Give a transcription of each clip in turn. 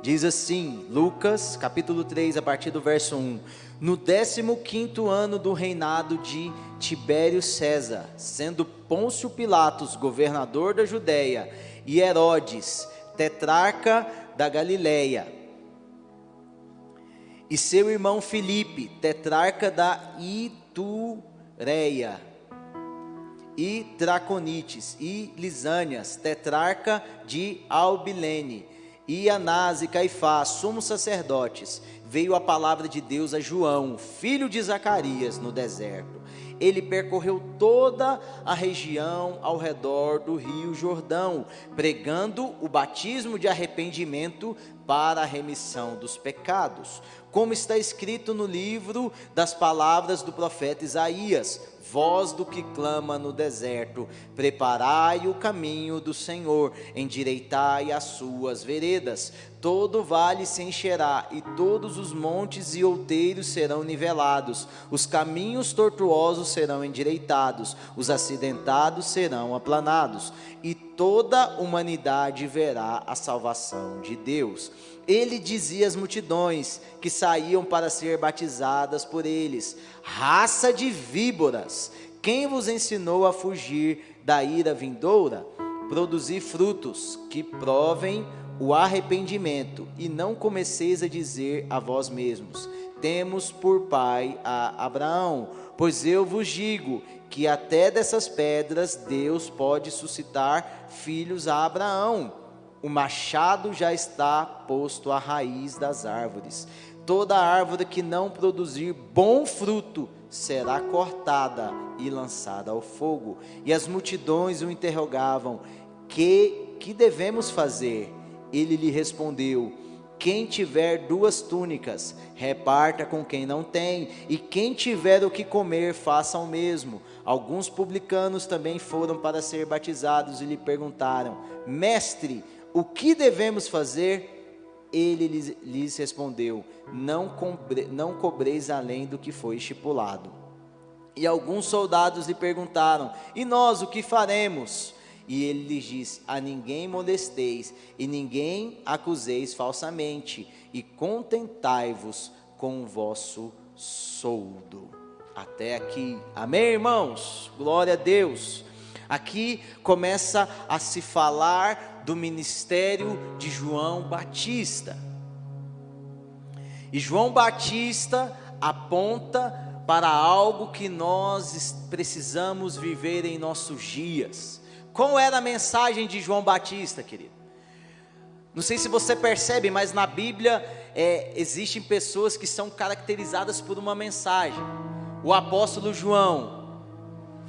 Diz assim, Lucas, capítulo 3, a partir do verso 1. No 15 ano do reinado de Tibério César, sendo Pôncio Pilatos governador da Judéia e Herodes tetrarca da Galileia, e seu irmão Filipe, tetrarca da Itureia, e Draconites, e Lisânias, tetrarca de Albilene, e Anás e Caifás, sumos sacerdotes, veio a palavra de Deus a João, filho de Zacarias, no deserto. Ele percorreu toda a região ao redor do rio Jordão, pregando o batismo de arrependimento para a remissão dos pecados, como está escrito no livro das palavras do profeta Isaías: voz do que clama no deserto, preparai o caminho do Senhor, endireitai as suas veredas. Todo vale se encherá, e todos os montes e outeiros serão nivelados, os caminhos tortuosos serão endireitados, os acidentados serão aplanados, e toda humanidade verá a salvação de Deus. Ele dizia às multidões que saíam para ser batizadas por eles: raça de víboras, quem vos ensinou a fugir da ira vindoura? Produzir frutos que provem o arrependimento, e não comeceis a dizer a vós mesmos: Temos por pai a Abraão, pois eu vos digo que até dessas pedras Deus pode suscitar filhos a Abraão. O machado já está posto à raiz das árvores. Toda árvore que não produzir bom fruto será cortada e lançada ao fogo. E as multidões o interrogavam: Que que devemos fazer? Ele lhe respondeu: Quem tiver duas túnicas, reparta com quem não tem, e quem tiver o que comer, faça o mesmo. Alguns publicanos também foram para ser batizados e lhe perguntaram: Mestre, o que devemos fazer? Ele lhes, lhes respondeu: não, não cobreis além do que foi estipulado. E alguns soldados lhe perguntaram: E nós o que faremos? E ele lhes disse: A ninguém molesteis, e ninguém acuseis falsamente, e contentai-vos com o vosso soldo. Até aqui. Amém, irmãos? Glória a Deus. Aqui começa a se falar do ministério de João Batista. E João Batista aponta para algo que nós precisamos viver em nossos dias. Qual era a mensagem de João Batista, querido? Não sei se você percebe, mas na Bíblia é, existem pessoas que são caracterizadas por uma mensagem. O apóstolo João,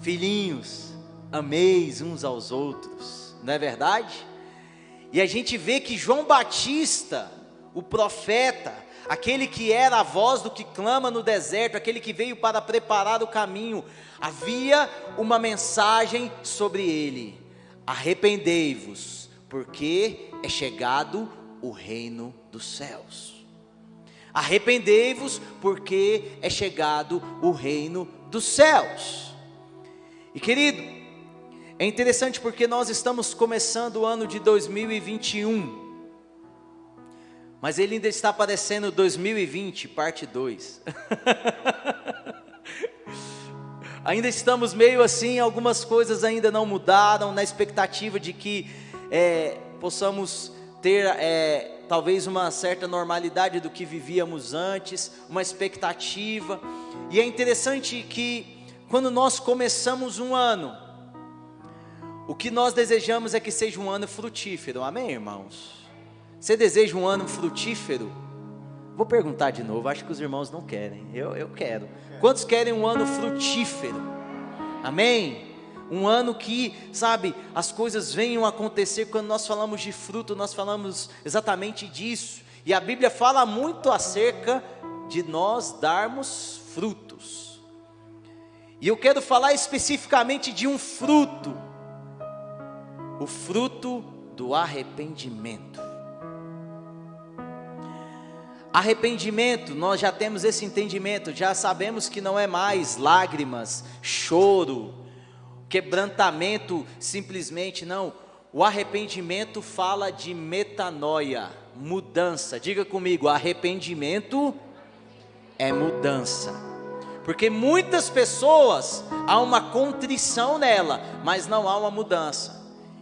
filhinhos, ameis uns aos outros, não é verdade? E a gente vê que João Batista, o profeta, aquele que era a voz do que clama no deserto, aquele que veio para preparar o caminho, havia uma mensagem sobre ele: arrependei-vos, porque é chegado o reino dos céus. Arrependei-vos, porque é chegado o reino dos céus. E querido, é interessante porque nós estamos começando o ano de 2021. Mas ele ainda está aparecendo 2020, parte 2. ainda estamos meio assim, algumas coisas ainda não mudaram, na expectativa de que é, possamos ter é, talvez uma certa normalidade do que vivíamos antes, uma expectativa. E é interessante que quando nós começamos um ano, o que nós desejamos é que seja um ano frutífero, amém, irmãos? Você deseja um ano frutífero? Vou perguntar de novo, acho que os irmãos não querem. Eu, eu quero. Quantos querem um ano frutífero? Amém? Um ano que, sabe, as coisas venham a acontecer. Quando nós falamos de fruto, nós falamos exatamente disso. E a Bíblia fala muito acerca de nós darmos frutos. E eu quero falar especificamente de um fruto, o fruto do arrependimento. Arrependimento, nós já temos esse entendimento, já sabemos que não é mais lágrimas, choro, quebrantamento simplesmente, não. o arrependimento fala de metanoia, mudança. Diga comigo, arrependimento é mudança. Porque muitas pessoas há uma contrição nela, mas não há uma mudança.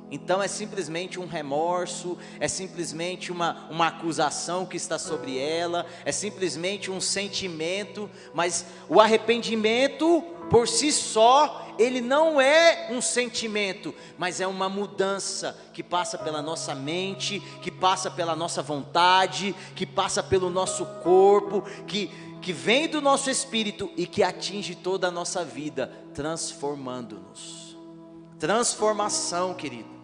Então é simplesmente um remorso, é simplesmente uma, uma acusação que está sobre ela, é simplesmente um sentimento, mas o arrependimento por si só, ele não é um sentimento, mas é uma mudança que passa pela nossa mente, que passa pela nossa vontade, que passa pelo nosso corpo, que, que vem do nosso espírito e que atinge toda a nossa vida, transformando-nos. Transformação, querido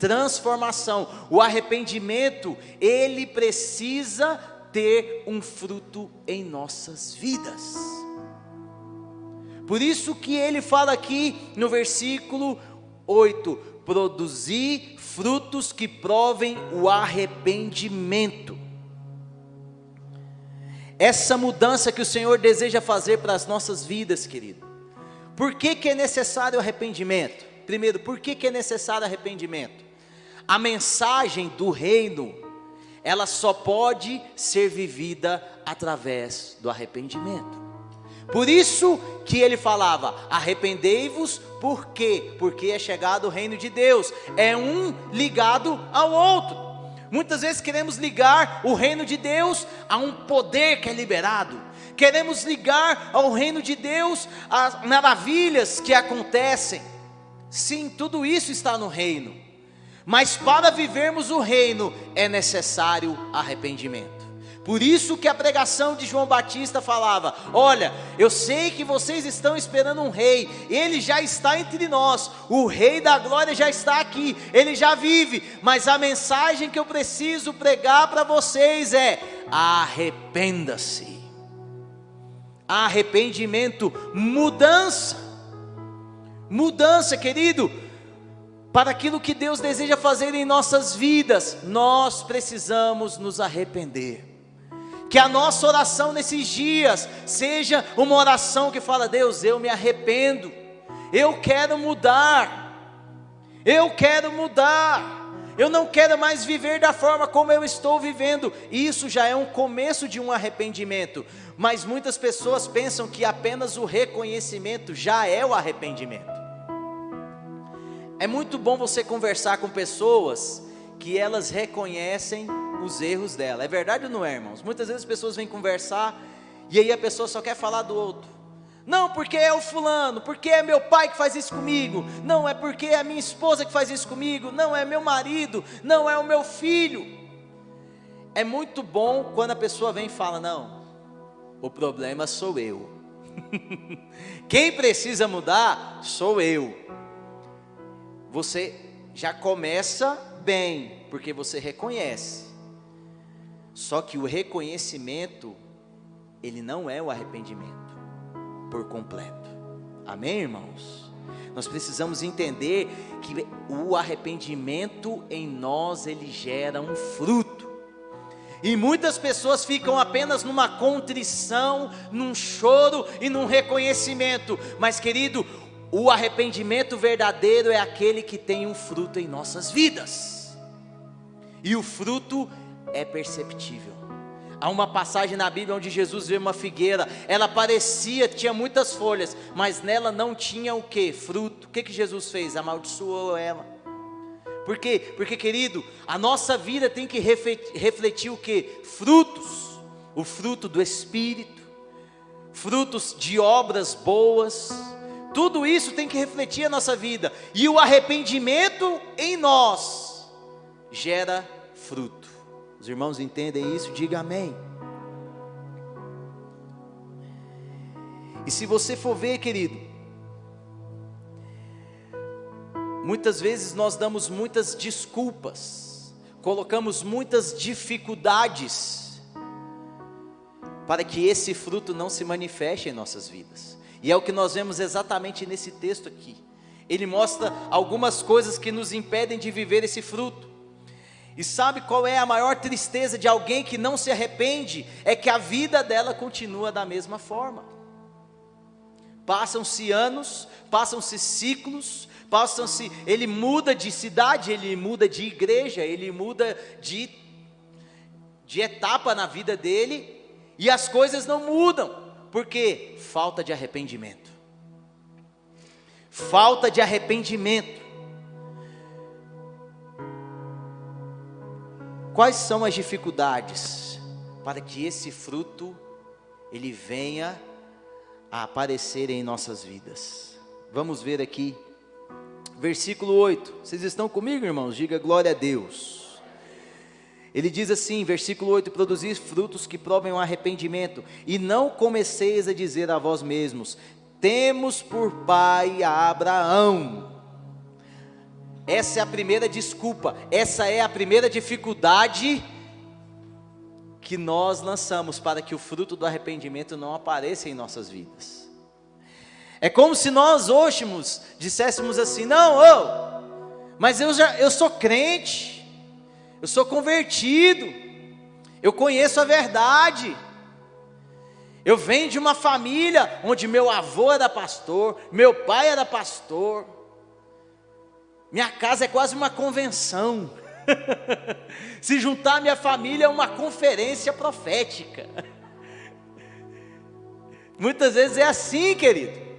transformação. O arrependimento, ele precisa ter um fruto em nossas vidas. Por isso que ele fala aqui no versículo 8: produzir frutos que provem o arrependimento. Essa mudança que o Senhor deseja fazer para as nossas vidas, querido. Por que, que é necessário arrependimento? Primeiro, por que, que é necessário arrependimento? A mensagem do reino, ela só pode ser vivida através do arrependimento. Por isso que ele falava: arrependei-vos, por quê? Porque é chegado o reino de Deus, é um ligado ao outro. Muitas vezes queremos ligar o reino de Deus a um poder que é liberado, queremos ligar ao reino de Deus as maravilhas que acontecem. Sim, tudo isso está no reino, mas para vivermos o reino é necessário arrependimento. Por isso que a pregação de João Batista falava: Olha, eu sei que vocês estão esperando um rei, ele já está entre nós, o rei da glória já está aqui, ele já vive, mas a mensagem que eu preciso pregar para vocês é: arrependa-se. Arrependimento, mudança. Mudança, querido para aquilo que Deus deseja fazer em nossas vidas, nós precisamos nos arrepender. Que a nossa oração nesses dias seja uma oração que fala: Deus, eu me arrependo, eu quero mudar, eu quero mudar. Eu não quero mais viver da forma como eu estou vivendo. Isso já é um começo de um arrependimento. Mas muitas pessoas pensam que apenas o reconhecimento já é o arrependimento. É muito bom você conversar com pessoas que elas reconhecem os erros dela. É verdade ou não é, irmãos? Muitas vezes as pessoas vêm conversar e aí a pessoa só quer falar do outro. Não, porque é o fulano, porque é meu pai que faz isso comigo. Não, é porque é a minha esposa que faz isso comigo. Não, é meu marido. Não, é o meu filho. É muito bom quando a pessoa vem e fala: Não, o problema sou eu. Quem precisa mudar sou eu você já começa bem, porque você reconhece. Só que o reconhecimento, ele não é o arrependimento por completo. Amém, irmãos? Nós precisamos entender que o arrependimento em nós ele gera um fruto. E muitas pessoas ficam apenas numa contrição, num choro e num reconhecimento. Mas, querido, o arrependimento verdadeiro é aquele que tem um fruto em nossas vidas. E o fruto é perceptível. Há uma passagem na Bíblia onde Jesus vê uma figueira, ela parecia, tinha muitas folhas, mas nela não tinha o que? Fruto. O que, que Jesus fez? Amaldiçoou ela. Por quê? Porque, querido, a nossa vida tem que refletir, o que? Frutos. O fruto do Espírito, frutos de obras boas tudo isso tem que refletir a nossa vida. E o arrependimento em nós gera fruto. Os irmãos entendem isso? Diga amém. E se você for ver, querido, muitas vezes nós damos muitas desculpas, colocamos muitas dificuldades para que esse fruto não se manifeste em nossas vidas. E é o que nós vemos exatamente nesse texto aqui. Ele mostra algumas coisas que nos impedem de viver esse fruto. E sabe qual é a maior tristeza de alguém que não se arrepende? É que a vida dela continua da mesma forma. Passam-se anos, passam-se ciclos, possam-se, ele muda de cidade, ele muda de igreja, ele muda de, de etapa na vida dele, e as coisas não mudam, porque falta de arrependimento. Falta de arrependimento. Quais são as dificuldades para que esse fruto ele venha a aparecer em nossas vidas? Vamos ver aqui versículo 8. Vocês estão comigo, irmãos? Diga glória a Deus. Ele diz assim, versículo 8: Produzir frutos que provem o arrependimento, e não comeceis a dizer a vós mesmos: Temos por pai a Abraão. Essa é a primeira desculpa, essa é a primeira dificuldade que nós lançamos para que o fruto do arrependimento não apareça em nossas vidas. É como se nós hoje disséssemos assim: não, oh, mas eu, já, eu sou crente, eu sou convertido, eu conheço a verdade. Eu venho de uma família onde meu avô era pastor, meu pai era pastor. Minha casa é quase uma convenção. Se juntar minha família é uma conferência profética. Muitas vezes é assim, querido.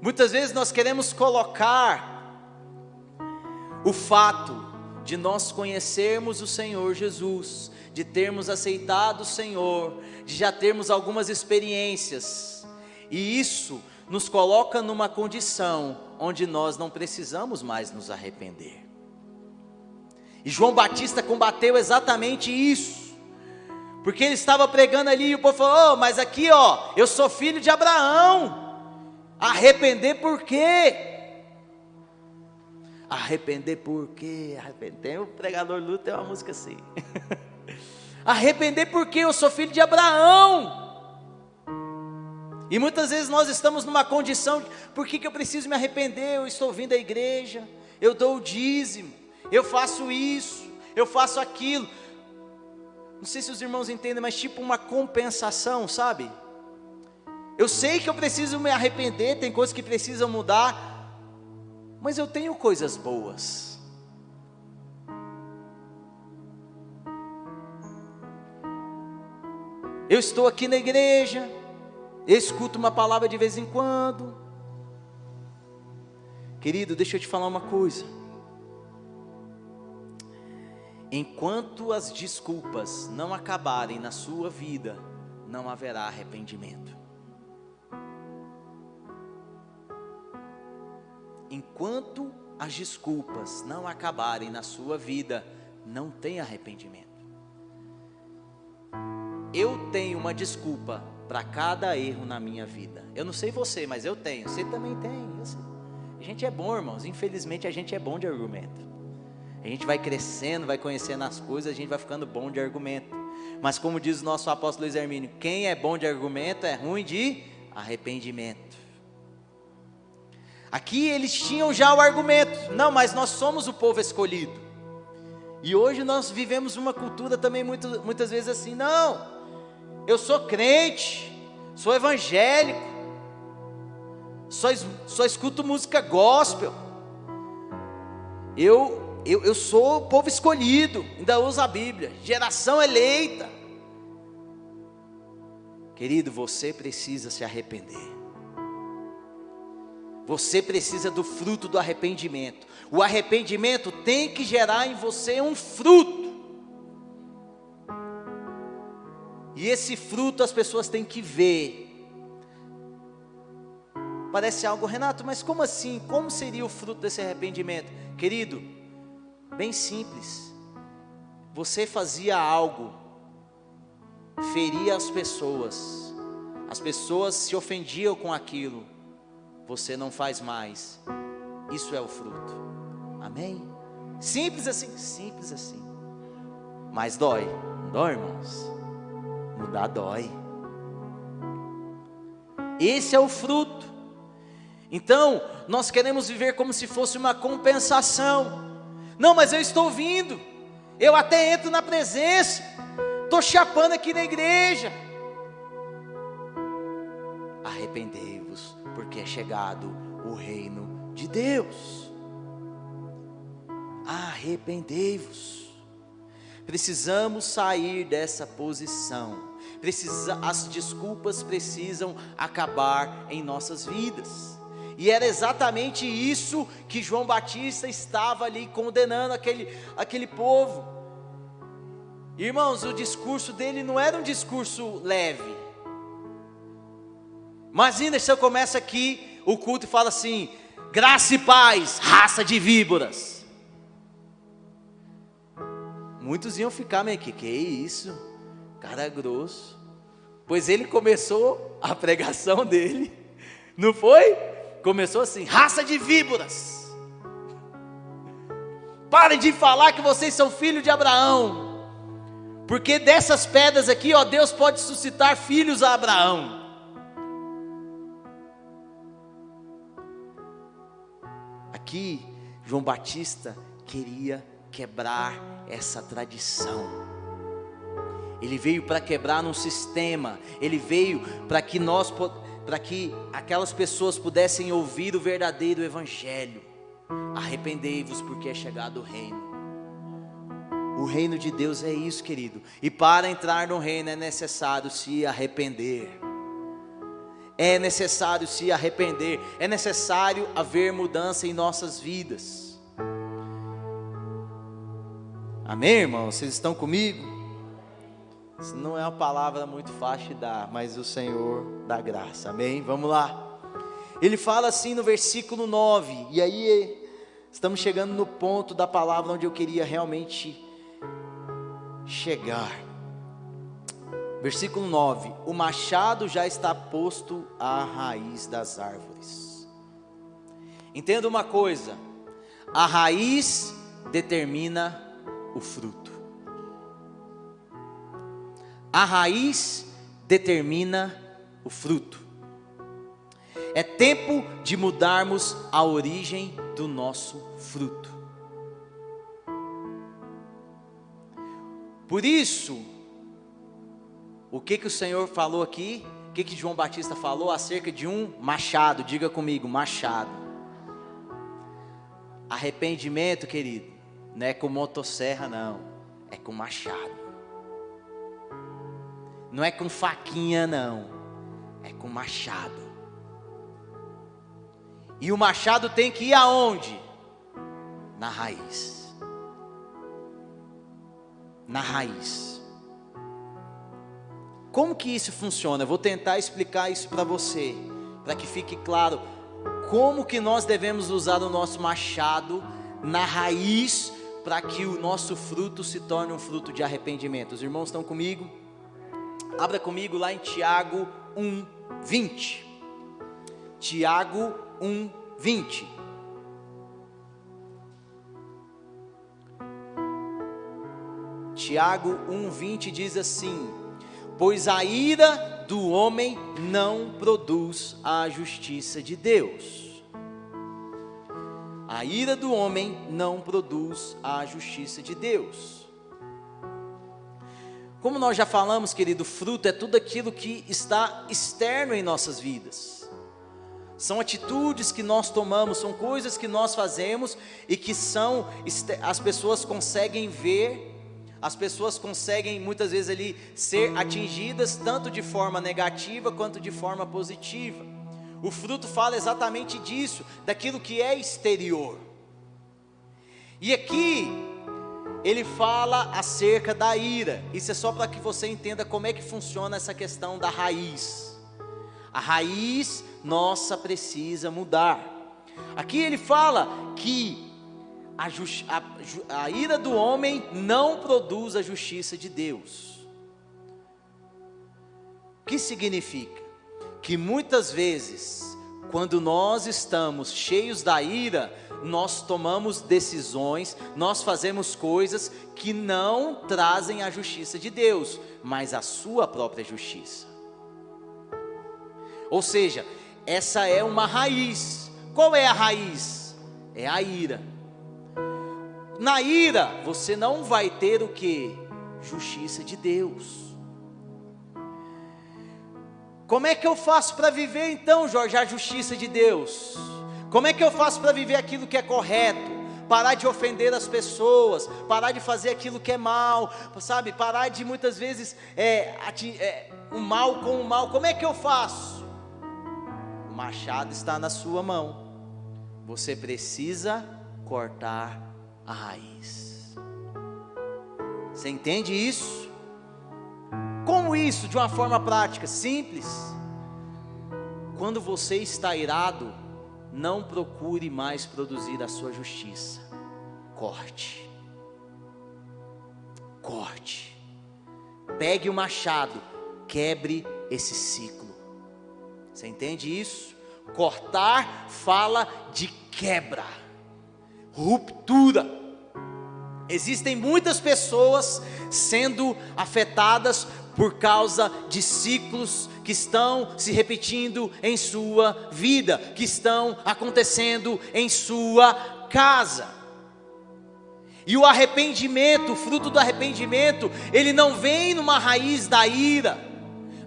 Muitas vezes nós queremos colocar o fato de nós conhecermos o Senhor Jesus, de termos aceitado o Senhor, de já termos algumas experiências, e isso nos coloca numa condição onde nós não precisamos mais nos arrepender. E João Batista combateu exatamente isso. Porque ele estava pregando ali e o povo falou: oh, mas aqui ó, eu sou filho de Abraão. Arrepender por quê? Arrepender por quê? Arrepender. O pregador Lúcio tem uma música assim. Arrepender porque eu sou filho de Abraão. E muitas vezes nós estamos numa condição, por que, que eu preciso me arrepender? Eu estou vindo à igreja, eu dou o dízimo, eu faço isso, eu faço aquilo. Não sei se os irmãos entendem, mas tipo uma compensação, sabe? Eu sei que eu preciso me arrepender, tem coisas que precisam mudar, mas eu tenho coisas boas. Eu estou aqui na igreja, escuto uma palavra de vez em quando. Querido, deixa eu te falar uma coisa. Enquanto as desculpas não acabarem na sua vida, não haverá arrependimento. Enquanto as desculpas não acabarem na sua vida, não tem arrependimento. Eu tenho uma desculpa para cada erro na minha vida. Eu não sei você, mas eu tenho. Você também tem. A gente é bom, irmãos. Infelizmente, a gente é bom de argumento. A gente vai crescendo, vai conhecendo as coisas, a gente vai ficando bom de argumento. Mas como diz o nosso apóstolo Luiz Hermínio, quem é bom de argumento é ruim de arrependimento. Aqui eles tinham já o argumento: não, mas nós somos o povo escolhido. E hoje nós vivemos uma cultura também muito, muitas vezes assim: não, eu sou crente, sou evangélico, só, só escuto música gospel. Eu, eu, eu sou o povo escolhido, ainda uso a Bíblia, geração eleita. Querido, você precisa se arrepender. Você precisa do fruto do arrependimento. O arrependimento tem que gerar em você um fruto. E esse fruto as pessoas têm que ver. Parece algo, Renato, mas como assim? Como seria o fruto desse arrependimento? Querido, bem simples. Você fazia algo, feria as pessoas, as pessoas se ofendiam com aquilo você não faz mais. Isso é o fruto. Amém? Simples assim, simples assim. Mas dói, dói, irmãos. Mudar dói. Esse é o fruto. Então, nós queremos viver como se fosse uma compensação. Não, mas eu estou vindo. Eu até entro na presença. Estou chapando aqui na igreja. Arrepender porque é chegado o reino de Deus. Arrependei-vos. Precisamos sair dessa posição. Precisa, as desculpas precisam acabar em nossas vidas. E era exatamente isso que João Batista estava ali condenando aquele, aquele povo. Irmãos, o discurso dele não era um discurso leve. Imagina se eu começo aqui o culto e falo assim: graça e paz, raça de víboras. Muitos iam ficar meio que, que isso? Cara grosso. Pois ele começou a pregação dele, não foi? Começou assim: raça de víboras. Parem de falar que vocês são filhos de Abraão. Porque dessas pedras aqui, ó, Deus pode suscitar filhos a Abraão. Aqui, João Batista queria quebrar essa tradição. Ele veio para quebrar um sistema, ele veio para que nós para que aquelas pessoas pudessem ouvir o verdadeiro evangelho. Arrependei-vos porque é chegado o reino. O reino de Deus é isso, querido. E para entrar no reino é necessário se arrepender. É necessário se arrepender, é necessário haver mudança em nossas vidas. Amém, irmãos? Vocês estão comigo? Isso não é uma palavra muito fácil de dar, mas o Senhor dá graça, amém? Vamos lá. Ele fala assim no versículo 9, e aí estamos chegando no ponto da palavra onde eu queria realmente chegar. Versículo 9: O machado já está posto à raiz das árvores. Entenda uma coisa: a raiz determina o fruto. A raiz determina o fruto. É tempo de mudarmos a origem do nosso fruto. Por isso, o que que o Senhor falou aqui? O que que João Batista falou acerca de um machado? Diga comigo, machado. Arrependimento, querido, não é com motosserra não, é com machado. Não é com faquinha, não. É com machado. E o machado tem que ir aonde? Na raiz. Na raiz. Como que isso funciona? Eu vou tentar explicar isso para você, para que fique claro como que nós devemos usar o nosso machado na raiz para que o nosso fruto se torne um fruto de arrependimento. Os irmãos estão comigo? Abra comigo lá em Tiago 1, 20. Tiago 1, 20. Tiago 1, 20 diz assim: Pois a ira do homem não produz a justiça de Deus. A ira do homem não produz a justiça de Deus. Como nós já falamos, querido, fruto é tudo aquilo que está externo em nossas vidas. São atitudes que nós tomamos, são coisas que nós fazemos e que são as pessoas conseguem ver, as pessoas conseguem muitas vezes ali ser atingidas tanto de forma negativa quanto de forma positiva. O fruto fala exatamente disso, daquilo que é exterior. E aqui ele fala acerca da ira. Isso é só para que você entenda como é que funciona essa questão da raiz. A raiz nossa precisa mudar. Aqui ele fala que a, a, a ira do homem não produz a justiça de Deus. O que significa? Que muitas vezes, quando nós estamos cheios da ira, nós tomamos decisões, nós fazemos coisas que não trazem a justiça de Deus, mas a sua própria justiça. Ou seja, essa é uma raiz. Qual é a raiz? É a ira. Na ira, você não vai ter o que? Justiça de Deus. Como é que eu faço para viver então, Jorge, a justiça de Deus? Como é que eu faço para viver aquilo que é correto? Parar de ofender as pessoas, parar de fazer aquilo que é mal, sabe? Parar de muitas vezes é, é, o mal com o mal. Como é que eu faço? O machado está na sua mão. Você precisa cortar a raiz. Você entende isso? Como isso de uma forma prática? Simples. Quando você está irado, não procure mais produzir a sua justiça. Corte. Corte. Pegue o machado, quebre esse ciclo. Você entende isso? Cortar fala de quebra, ruptura. Existem muitas pessoas sendo afetadas por causa de ciclos que estão se repetindo em sua vida, que estão acontecendo em sua casa. E o arrependimento, o fruto do arrependimento, ele não vem numa raiz da ira.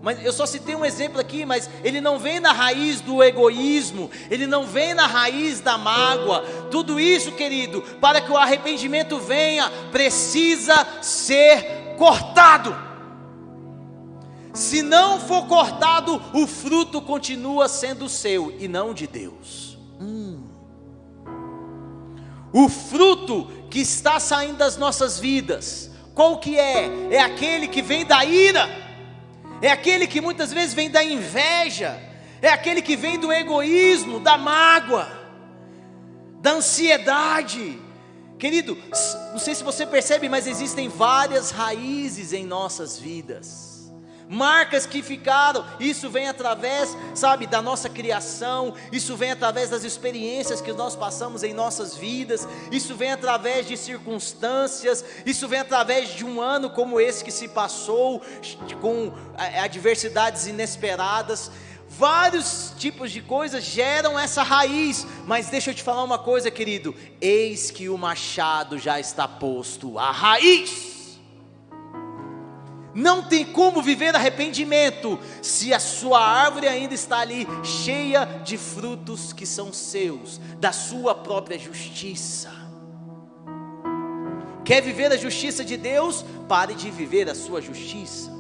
Mas eu só citei um exemplo aqui, mas ele não vem na raiz do egoísmo, ele não vem na raiz da mágoa. Tudo isso, querido, para que o arrependimento venha, precisa ser cortado. Se não for cortado, o fruto continua sendo seu e não de Deus. Hum. O fruto que está saindo das nossas vidas, qual que é? É aquele que vem da ira, é aquele que muitas vezes vem da inveja, é aquele que vem do egoísmo, da mágoa, da ansiedade. Querido, não sei se você percebe, mas existem várias raízes em nossas vidas marcas que ficaram. Isso vem através, sabe, da nossa criação, isso vem através das experiências que nós passamos em nossas vidas, isso vem através de circunstâncias, isso vem através de um ano como esse que se passou, com adversidades inesperadas. Vários tipos de coisas geram essa raiz, mas deixa eu te falar uma coisa, querido: eis que o machado já está posto à raiz. Não tem como viver arrependimento se a sua árvore ainda está ali cheia de frutos que são seus, da sua própria justiça. Quer viver a justiça de Deus? Pare de viver a sua justiça.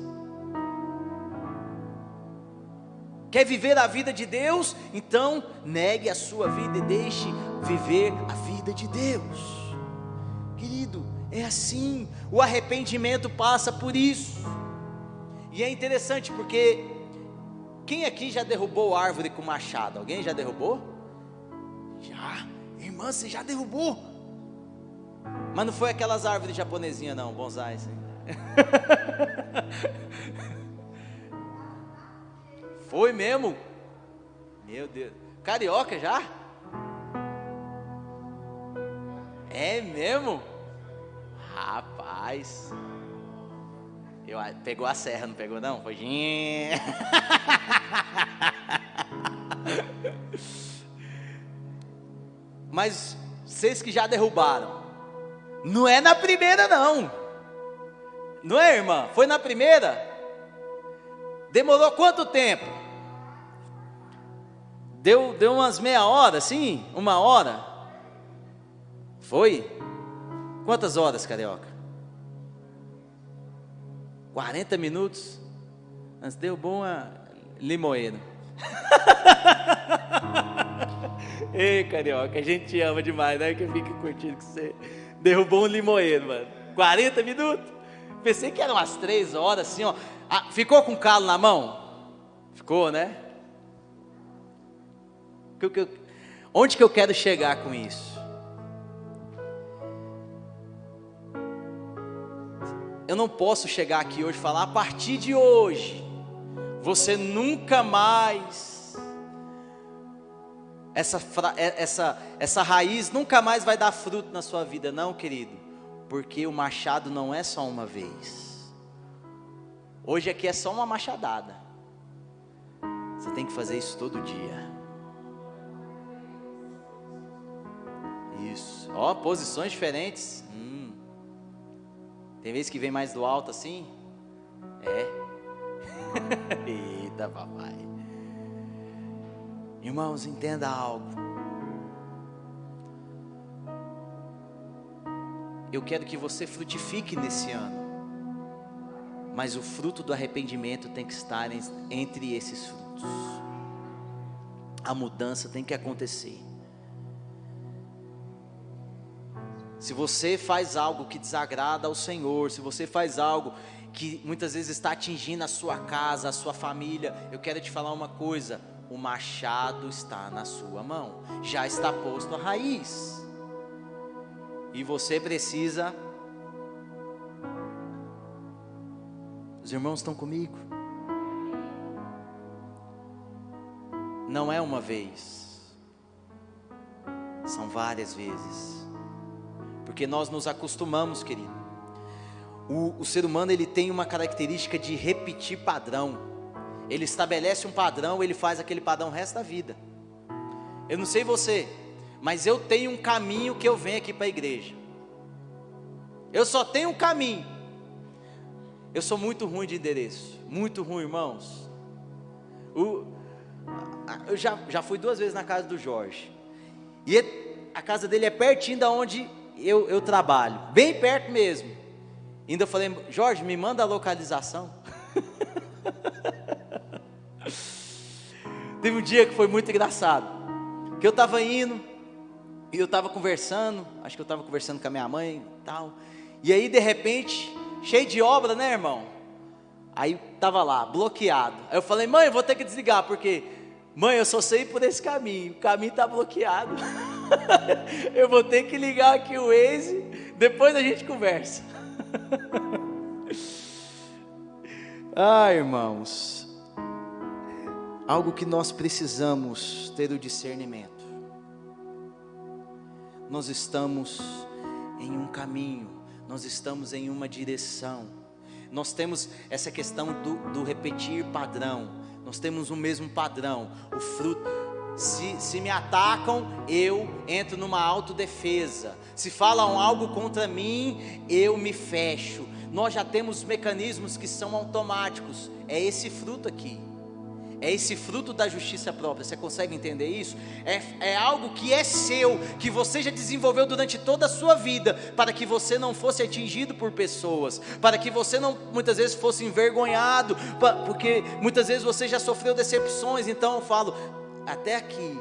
Quer viver a vida de Deus? Então negue a sua vida e deixe viver a vida de Deus. É assim, o arrependimento passa por isso. E é interessante porque quem aqui já derrubou árvore com machado? Alguém já derrubou? Já, irmã, você já derrubou? Mas não foi aquelas árvores japonesinhas não, bonsais. foi mesmo? Meu Deus. Carioca já? É mesmo? Rapaz. Eu, pegou a serra, não pegou não? Foi. Mas vocês que já derrubaram, não é na primeira não. Não é, irmã? Foi na primeira? Demorou quanto tempo? Deu, deu umas meia hora, sim? Uma hora? Foi? Quantas horas, carioca? 40 minutos? Mas deu bom a limoeiro. Ei, carioca, a gente te ama demais, né? Que eu fico curtindo que você derrubou um limoeiro, mano. 40 minutos? Pensei que eram umas 3 horas, assim, ó. Ah, ficou com calo na mão? Ficou, né? Onde que eu quero chegar com isso? Eu não posso chegar aqui hoje e falar, a partir de hoje, você nunca mais, essa, é, essa, essa raiz nunca mais vai dar fruto na sua vida, não, querido, porque o machado não é só uma vez, hoje aqui é só uma machadada, você tem que fazer isso todo dia. Isso, ó, posições diferentes. Tem vezes que vem mais do alto assim? É. Eita, papai. Irmãos, entenda algo. Eu quero que você frutifique nesse ano. Mas o fruto do arrependimento tem que estar entre esses frutos. A mudança tem que acontecer. Se você faz algo que desagrada ao Senhor, se você faz algo que muitas vezes está atingindo a sua casa, a sua família, eu quero te falar uma coisa: o machado está na sua mão, já está posto a raiz, e você precisa. Os irmãos estão comigo? Não é uma vez, são várias vezes porque nós nos acostumamos, querido. O, o ser humano ele tem uma característica de repetir padrão. Ele estabelece um padrão, ele faz aquele padrão o resto da vida. Eu não sei você, mas eu tenho um caminho que eu venho aqui para a igreja. Eu só tenho um caminho. Eu sou muito ruim de endereço, muito ruim, irmãos. O, eu já, já fui duas vezes na casa do Jorge. E a casa dele é pertinho da onde eu, eu trabalho, bem perto mesmo. Ainda falei, Jorge, me manda a localização. Teve um dia que foi muito engraçado, que eu estava indo, e eu estava conversando, acho que eu estava conversando com a minha mãe e tal, e aí de repente, cheio de obra, né irmão? Aí estava lá, bloqueado. Aí eu falei, mãe, eu vou ter que desligar, porque, mãe, eu só sei por esse caminho, o caminho está bloqueado. eu vou ter que ligar aqui o Waze, depois a gente conversa. ah, irmãos, algo que nós precisamos ter o discernimento. Nós estamos em um caminho, nós estamos em uma direção. Nós temos essa questão do, do repetir padrão. Nós temos o mesmo padrão. O fruto, se, se me atacam, eu entro numa autodefesa. Se falam algo contra mim, eu me fecho. Nós já temos mecanismos que são automáticos. É esse fruto aqui. É esse fruto da justiça própria. Você consegue entender isso? É, é algo que é seu, que você já desenvolveu durante toda a sua vida, para que você não fosse atingido por pessoas, para que você não muitas vezes fosse envergonhado, porque muitas vezes você já sofreu decepções. Então eu falo, até aqui.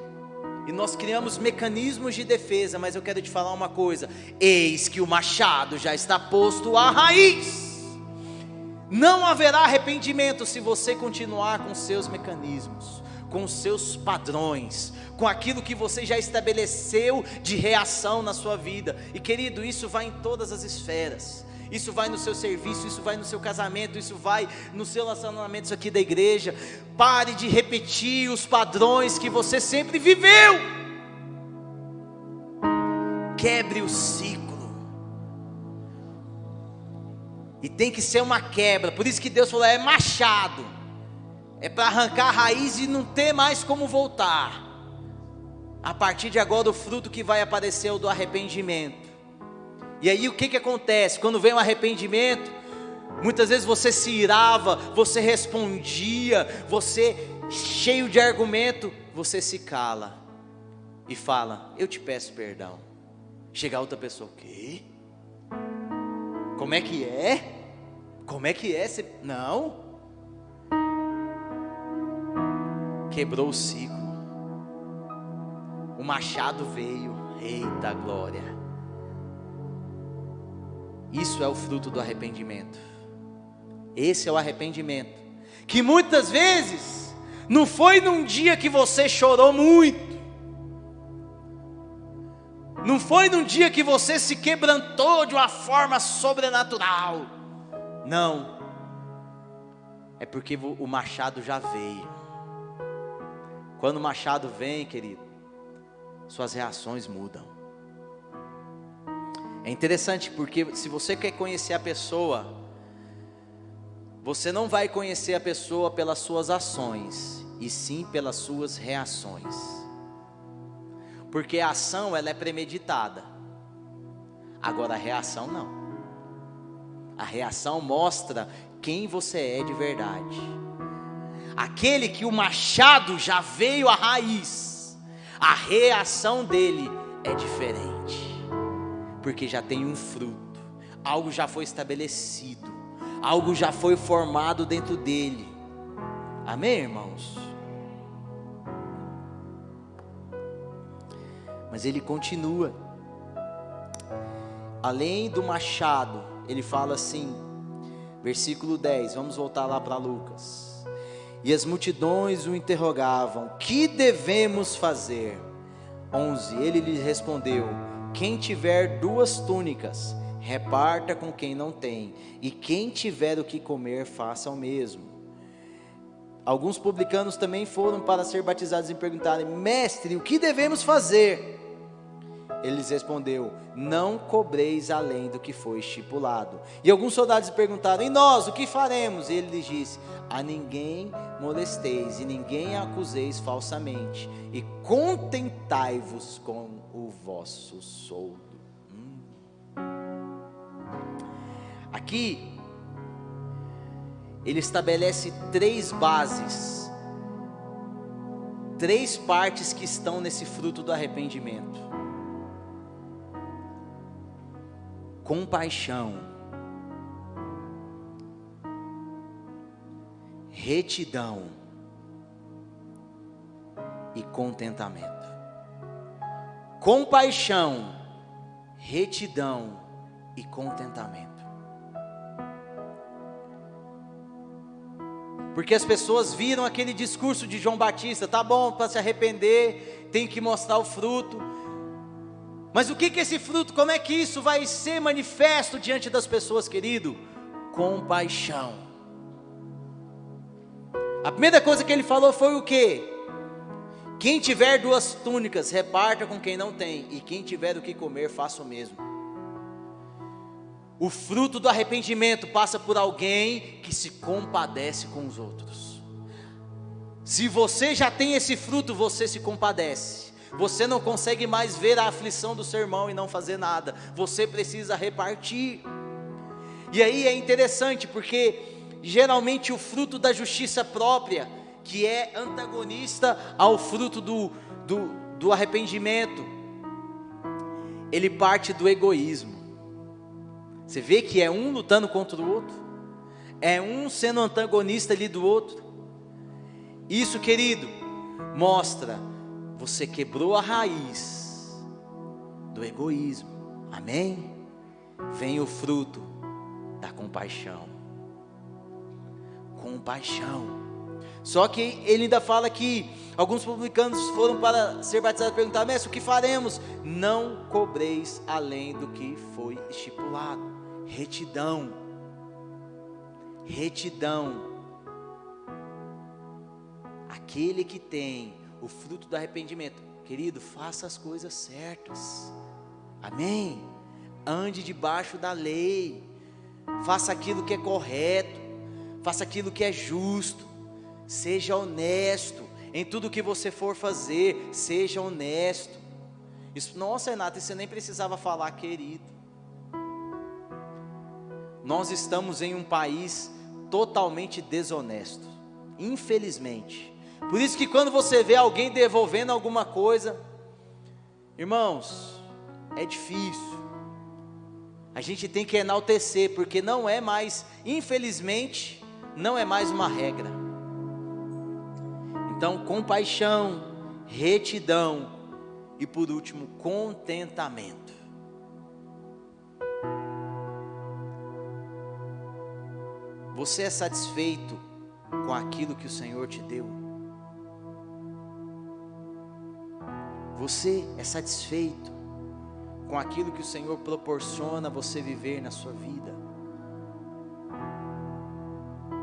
E nós criamos mecanismos de defesa, mas eu quero te falar uma coisa: eis que o machado já está posto à raiz. Não haverá arrependimento se você continuar com seus mecanismos, com seus padrões, com aquilo que você já estabeleceu de reação na sua vida. E querido, isso vai em todas as esferas isso vai no seu serviço, isso vai no seu casamento, isso vai nos seus relacionamentos aqui da igreja. Pare de repetir os padrões que você sempre viveu. Quebre o ciclo. E tem que ser uma quebra. Por isso que Deus falou: é machado. É para arrancar a raiz e não ter mais como voltar. A partir de agora, o fruto que vai aparecer é o do arrependimento. E aí o que, que acontece? Quando vem o arrependimento, muitas vezes você se irava, você respondia, você cheio de argumento, você se cala e fala: Eu te peço perdão. Chega outra pessoa, o quê? Como é que é? Como é que é? Você... Não. Quebrou o ciclo. O machado veio. Eita glória. Isso é o fruto do arrependimento. Esse é o arrependimento. Que muitas vezes não foi num dia que você chorou muito. Não foi num dia que você se quebrantou de uma forma sobrenatural. Não. É porque o machado já veio. Quando o machado vem, querido, suas reações mudam. É interessante porque se você quer conhecer a pessoa, você não vai conhecer a pessoa pelas suas ações, e sim pelas suas reações. Porque a ação ela é premeditada. Agora a reação não. A reação mostra quem você é de verdade. Aquele que o machado já veio à raiz, a reação dele é diferente porque já tem um fruto, algo já foi estabelecido, algo já foi formado dentro dele. Amém, irmãos? Mas ele continua. Além do machado, ele fala assim, versículo 10, vamos voltar lá para Lucas. E as multidões o interrogavam: Que devemos fazer? 11. Ele lhes respondeu: Quem tiver duas túnicas, reparta com quem não tem, e quem tiver o que comer, faça o mesmo. Alguns publicanos também foram para ser batizados e perguntarem: Mestre, o que devemos fazer? Ele lhes respondeu: Não cobreis além do que foi estipulado. E alguns soldados perguntaram: E nós, o que faremos? E ele lhes disse: A ninguém molesteis e ninguém acuseis falsamente, e contentai-vos com o vosso soldo. Hum. Aqui, ele estabelece três bases, três partes que estão nesse fruto do arrependimento. Compaixão, retidão e contentamento. Compaixão, retidão e contentamento. Porque as pessoas viram aquele discurso de João Batista, tá bom, para se arrepender, tem que mostrar o fruto. Mas o que que esse fruto, como é que isso vai ser manifesto diante das pessoas, querido? Compaixão. A primeira coisa que ele falou foi o que? Quem tiver duas túnicas, reparta com quem não tem, e quem tiver o que comer, faça o mesmo. O fruto do arrependimento passa por alguém que se compadece com os outros. Se você já tem esse fruto, você se compadece. Você não consegue mais ver a aflição do seu irmão e não fazer nada. Você precisa repartir. E aí é interessante porque geralmente o fruto da justiça própria, que é antagonista ao fruto do, do, do arrependimento, ele parte do egoísmo. Você vê que é um lutando contra o outro, é um sendo antagonista ali do outro. Isso, querido, mostra você quebrou a raiz do egoísmo. Amém? Vem o fruto da compaixão. Compaixão. Só que ele ainda fala que alguns publicanos foram para ser batizados e perguntaram: Mestre, o que faremos? Não cobreis além do que foi estipulado. Retidão. Retidão. Aquele que tem o fruto do arrependimento. Querido, faça as coisas certas. Amém? Ande debaixo da lei. Faça aquilo que é correto. Faça aquilo que é justo. Seja honesto em tudo que você for fazer. Seja honesto. Isso, nossa, Renata, você nem precisava falar, querido. Nós estamos em um país totalmente desonesto. Infelizmente. Por isso que quando você vê alguém devolvendo alguma coisa, irmãos, é difícil. A gente tem que enaltecer, porque não é mais, infelizmente, não é mais uma regra. Então, compaixão, retidão e por último, contentamento. Você é satisfeito com aquilo que o Senhor te deu? Você é satisfeito com aquilo que o Senhor proporciona você viver na sua vida?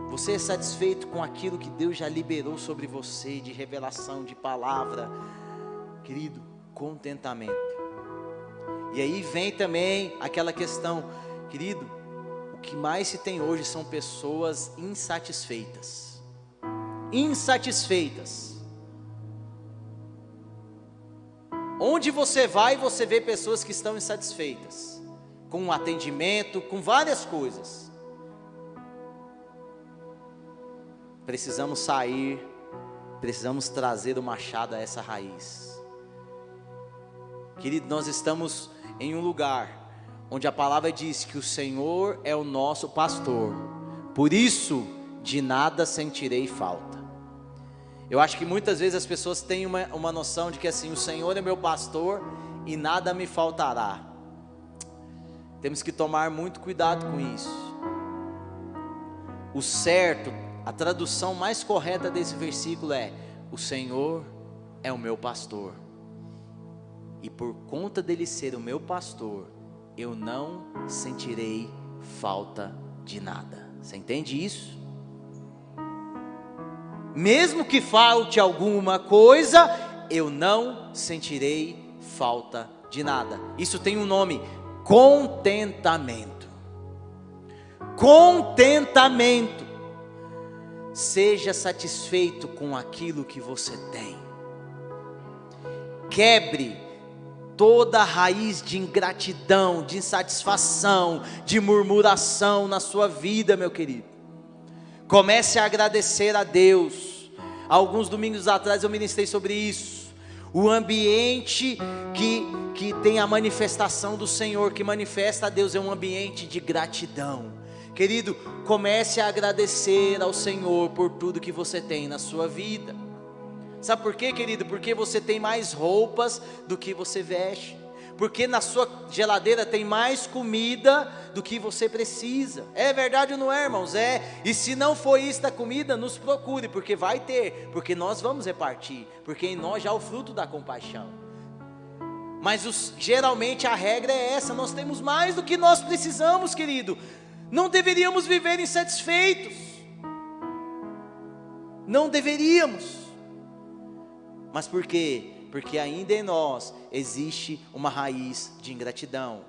Você é satisfeito com aquilo que Deus já liberou sobre você de revelação, de palavra? Querido, contentamento. E aí vem também aquela questão, querido, o que mais se tem hoje são pessoas insatisfeitas. Insatisfeitas Onde você vai, você vê pessoas que estão insatisfeitas com o atendimento, com várias coisas. Precisamos sair, precisamos trazer o machado a essa raiz. Querido, nós estamos em um lugar onde a palavra diz que o Senhor é o nosso pastor, por isso de nada sentirei falta. Eu acho que muitas vezes as pessoas têm uma, uma noção de que assim, o Senhor é meu pastor e nada me faltará. Temos que tomar muito cuidado com isso. O certo, a tradução mais correta desse versículo é: O Senhor é o meu pastor, e por conta dele ser o meu pastor, eu não sentirei falta de nada. Você entende isso? Mesmo que falte alguma coisa, eu não sentirei falta de nada. Isso tem um nome: contentamento. Contentamento. Seja satisfeito com aquilo que você tem. Quebre toda raiz de ingratidão, de insatisfação, de murmuração na sua vida, meu querido. Comece a agradecer a Deus. Alguns domingos atrás eu ministrei sobre isso. O ambiente que, que tem a manifestação do Senhor, que manifesta a Deus, é um ambiente de gratidão. Querido, comece a agradecer ao Senhor por tudo que você tem na sua vida. Sabe por quê, querido? Porque você tem mais roupas do que você veste. Porque na sua geladeira tem mais comida do que você precisa. É verdade ou não é, irmãos? É. E se não for isso da comida, nos procure, porque vai ter. Porque nós vamos repartir. Porque em nós já é o fruto da compaixão. Mas os, geralmente a regra é essa: nós temos mais do que nós precisamos, querido. Não deveríamos viver insatisfeitos. Não deveríamos. Mas por quê? Porque ainda em nós existe uma raiz de ingratidão.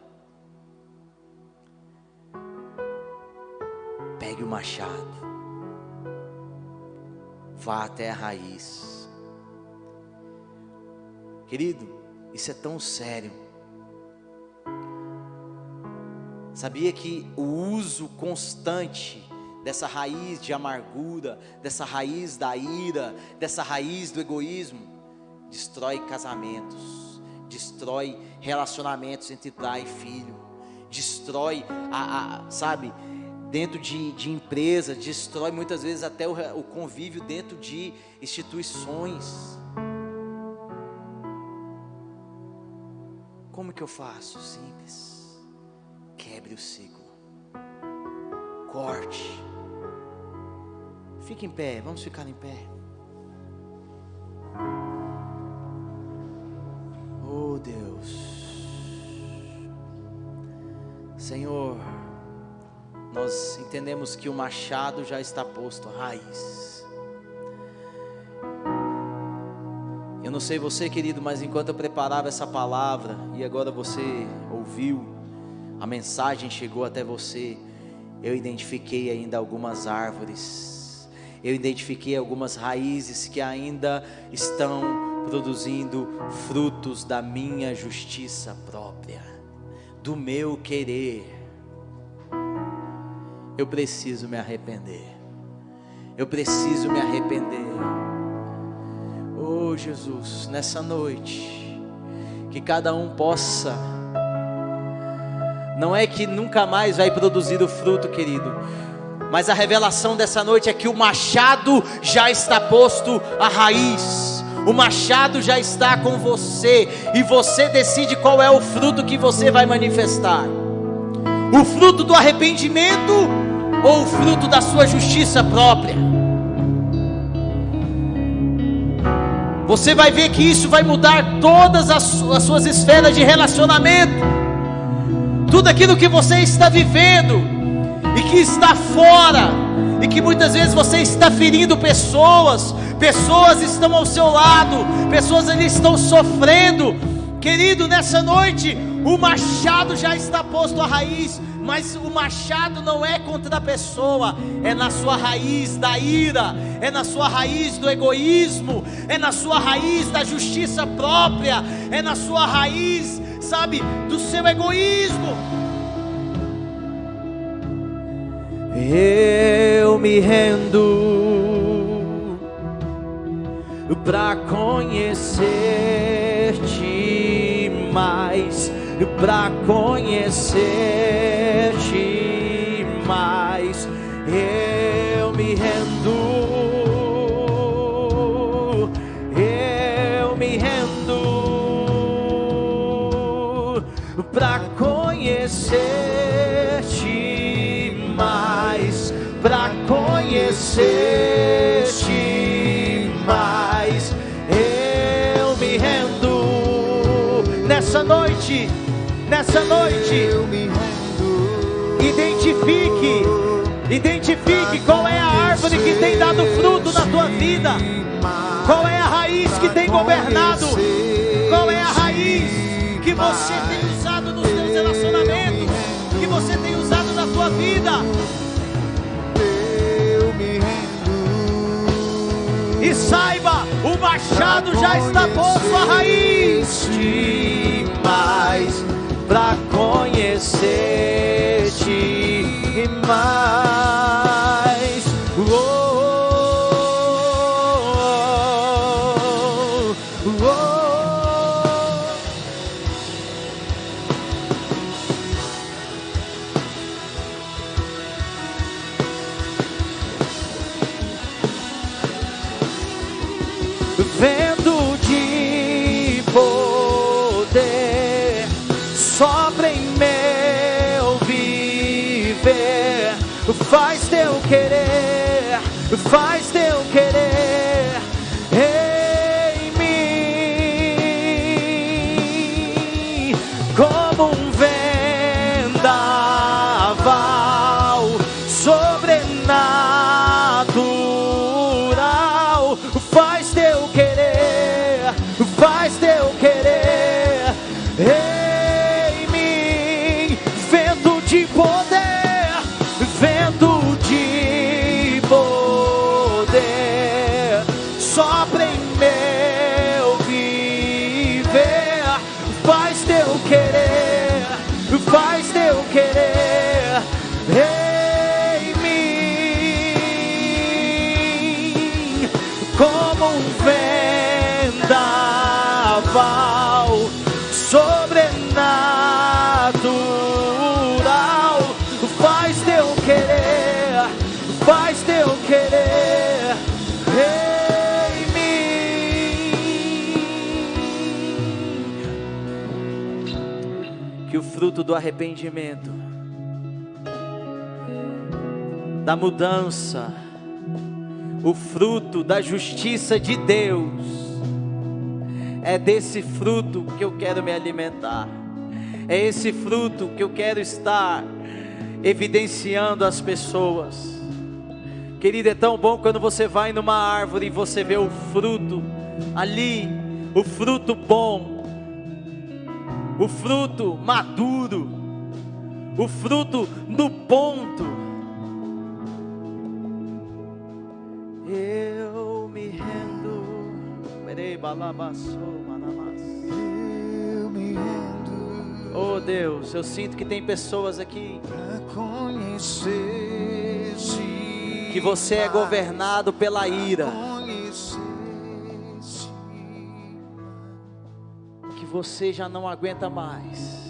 Pegue o machado, vá até a raiz. Querido, isso é tão sério. Sabia que o uso constante dessa raiz de amargura, dessa raiz da ira, dessa raiz do egoísmo, destrói casamentos, destrói relacionamentos entre pai e filho, destrói, a, a sabe, dentro de, de empresa, destrói muitas vezes até o, o convívio dentro de instituições. Como que eu faço? Simples. Quebre o ciclo. Corte. Fique em pé, vamos ficar em pé. Deus, Senhor, nós entendemos que o machado já está posto à raiz. Eu não sei você, querido, mas enquanto eu preparava essa palavra e agora você ouviu, a mensagem chegou até você, eu identifiquei ainda algumas árvores, eu identifiquei algumas raízes que ainda estão produzindo frutos da minha justiça própria, do meu querer. Eu preciso me arrepender. Eu preciso me arrepender. Oh Jesus, nessa noite, que cada um possa. Não é que nunca mais vai produzir o fruto, querido, mas a revelação dessa noite é que o machado já está posto à raiz o machado já está com você e você decide qual é o fruto que você vai manifestar: o fruto do arrependimento ou o fruto da sua justiça própria. Você vai ver que isso vai mudar todas as, as suas esferas de relacionamento, tudo aquilo que você está vivendo e que está fora e que muitas vezes você está ferindo pessoas, pessoas estão ao seu lado, pessoas ali estão sofrendo. Querido, nessa noite, o machado já está posto à raiz, mas o machado não é contra a pessoa, é na sua raiz da ira, é na sua raiz do egoísmo, é na sua raiz da justiça própria, é na sua raiz, sabe, do seu egoísmo. Eu me rendo para conhecer-te mais. para conhecer-te mais. Eu me rendo, eu me rendo para conhecer-te mais, para conhecer-te noite, nessa noite. Identifique, identifique qual é a árvore que tem dado fruto na tua vida, qual é a raiz que tem governado, qual é a raiz que você tem usado nos teus relacionamentos, que você tem usado na tua vida. E saiba, o machado já está posto a raiz demais para conhecer-te mais. Querer, faz fruto do arrependimento, da mudança, o fruto da justiça de Deus, é desse fruto que eu quero me alimentar. É esse fruto que eu quero estar evidenciando às pessoas. Querido, é tão bom quando você vai numa árvore e você vê o fruto ali, o fruto bom, o fruto maduro, o fruto no ponto. Eu me rendo. Perei, manamás. Eu me rendo Oh Deus, eu sinto que tem pessoas aqui que você é governado pela ira, você já não aguenta mais.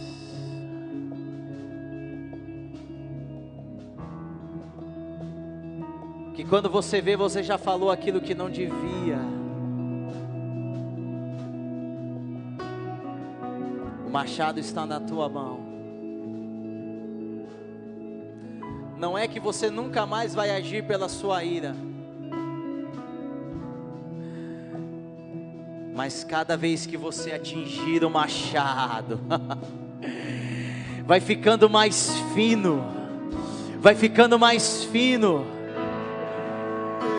Que quando você vê, você já falou aquilo que não devia. O machado está na tua mão. Não é que você nunca mais vai agir pela sua ira. Mas cada vez que você atingir o machado, vai ficando mais fino, vai ficando mais fino,